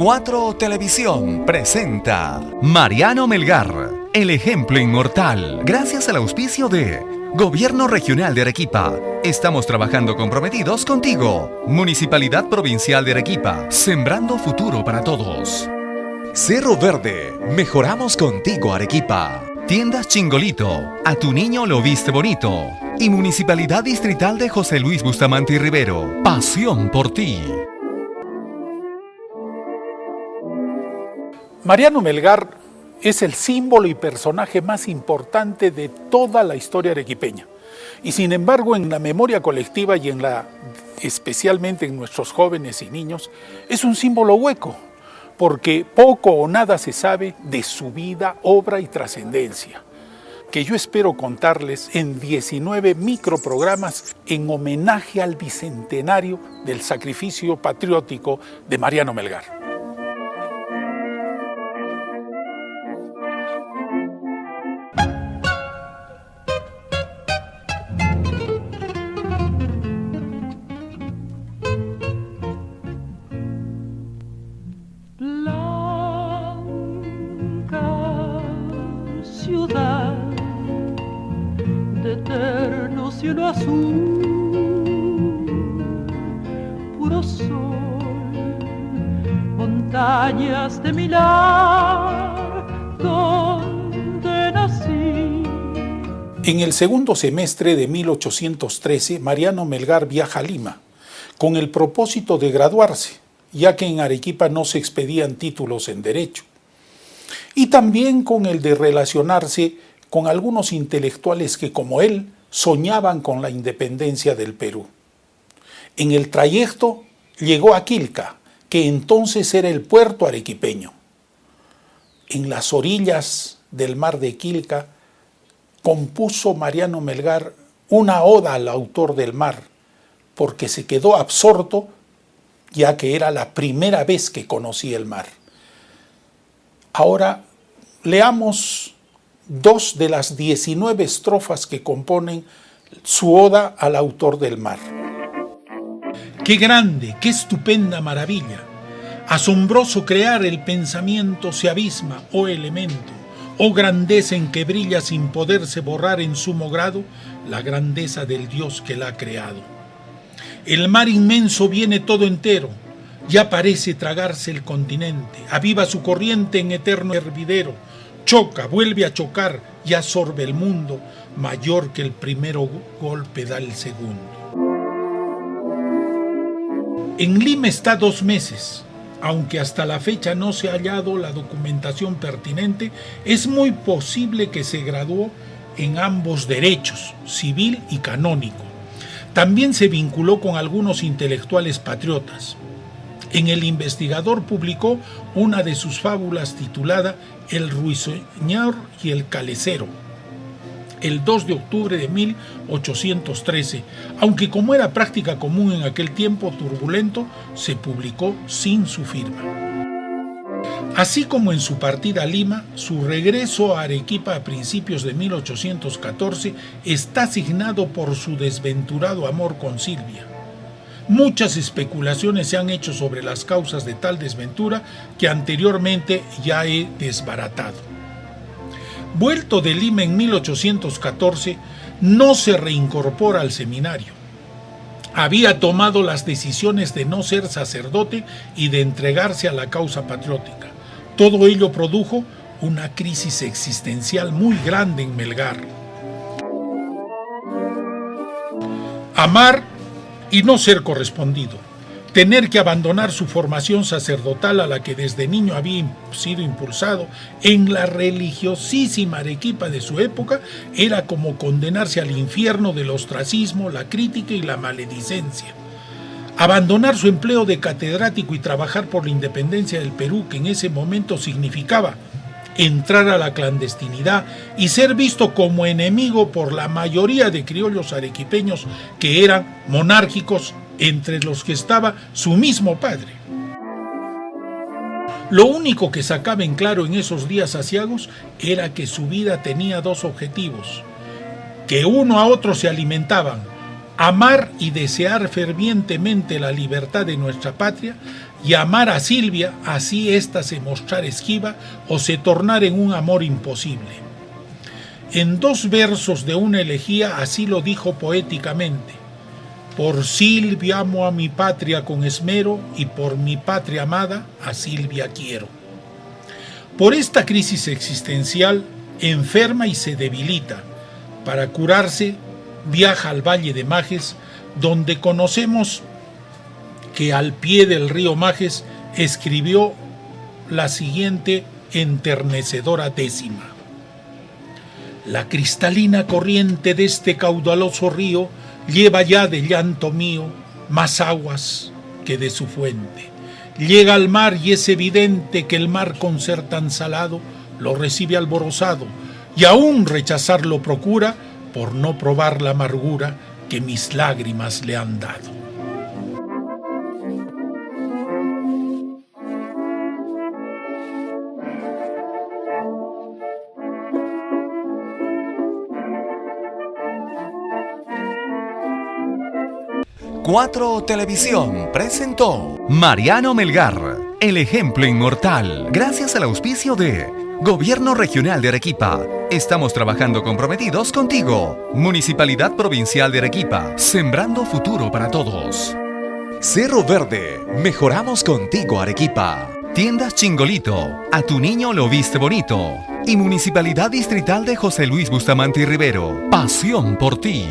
4 Televisión presenta Mariano Melgar, el ejemplo inmortal, gracias al auspicio de Gobierno Regional de Arequipa. Estamos trabajando comprometidos contigo. Municipalidad Provincial de Arequipa, sembrando futuro para todos. Cerro Verde, mejoramos contigo Arequipa. Tiendas Chingolito, a tu niño lo viste bonito. Y Municipalidad Distrital de José Luis Bustamante y Rivero, pasión por ti. Mariano Melgar es el símbolo y personaje más importante de toda la historia arequipeña. Y sin embargo, en la memoria colectiva y en la especialmente en nuestros jóvenes y niños, es un símbolo hueco, porque poco o nada se sabe de su vida, obra y trascendencia, que yo espero contarles en 19 microprogramas en homenaje al bicentenario del sacrificio patriótico de Mariano Melgar. En el segundo semestre de 1813, Mariano Melgar viaja a Lima con el propósito de graduarse, ya que en Arequipa no se expedían títulos en derecho, y también con el de relacionarse con algunos intelectuales que, como él, soñaban con la independencia del Perú. En el trayecto llegó a Quilca, que entonces era el puerto arequipeño. En las orillas del mar de Quilca, compuso Mariano Melgar una oda al autor del mar, porque se quedó absorto ya que era la primera vez que conocía el mar. Ahora leamos dos de las 19 estrofas que componen su oda al autor del mar. Qué grande, qué estupenda maravilla. Asombroso crear el pensamiento se abisma, oh elemento Oh grandeza en que brilla sin poderse borrar en sumo grado la grandeza del Dios que la ha creado. El mar inmenso viene todo entero, ya parece tragarse el continente, aviva su corriente en eterno hervidero, choca, vuelve a chocar y absorbe el mundo, mayor que el primero golpe da el segundo. En Lima está dos meses, aunque hasta la fecha no se ha hallado la documentación pertinente, es muy posible que se graduó en ambos derechos, civil y canónico. También se vinculó con algunos intelectuales patriotas. En El Investigador publicó una de sus fábulas titulada El ruiseñor y el calecero, el 2 de octubre de 1813, aunque como era práctica común en aquel tiempo turbulento, se publicó sin su firma. Así como en su partida a Lima, su regreso a Arequipa a principios de 1814 está asignado por su desventurado amor con Silvia. Muchas especulaciones se han hecho sobre las causas de tal desventura que anteriormente ya he desbaratado. Vuelto de Lima en 1814, no se reincorpora al seminario. Había tomado las decisiones de no ser sacerdote y de entregarse a la causa patriótica. Todo ello produjo una crisis existencial muy grande en Melgar. Amar y no ser correspondido tener que abandonar su formación sacerdotal a la que desde niño había sido impulsado en la religiosísima Arequipa de su época, era como condenarse al infierno del ostracismo, la crítica y la maledicencia. Abandonar su empleo de catedrático y trabajar por la independencia del Perú, que en ese momento significaba entrar a la clandestinidad y ser visto como enemigo por la mayoría de criollos arequipeños que eran monárquicos entre los que estaba su mismo padre. Lo único que sacaba en claro en esos días asiagos era que su vida tenía dos objetivos, que uno a otro se alimentaban, amar y desear fervientemente la libertad de nuestra patria y amar a Silvia, así ésta se mostrar esquiva o se tornar en un amor imposible. En dos versos de una elegía así lo dijo poéticamente. Por Silvia amo a mi patria con esmero y por mi patria amada a Silvia quiero. Por esta crisis existencial enferma y se debilita. Para curarse viaja al Valle de Majes, donde conocemos que al pie del río Majes escribió la siguiente enternecedora décima. La cristalina corriente de este caudaloso río lleva ya de llanto mío más aguas que de su fuente. Llega al mar y es evidente que el mar con ser tan salado lo recibe alborozado y aún rechazarlo procura por no probar la amargura que mis lágrimas le han dado. Cuatro Televisión presentó Mariano Melgar, el ejemplo inmortal, gracias al auspicio de Gobierno Regional de Arequipa. Estamos trabajando comprometidos contigo. Municipalidad Provincial de Arequipa, sembrando futuro para todos. Cerro Verde, mejoramos contigo Arequipa. Tiendas Chingolito, a tu niño lo viste bonito. Y Municipalidad Distrital de José Luis Bustamante y Rivero, pasión por ti.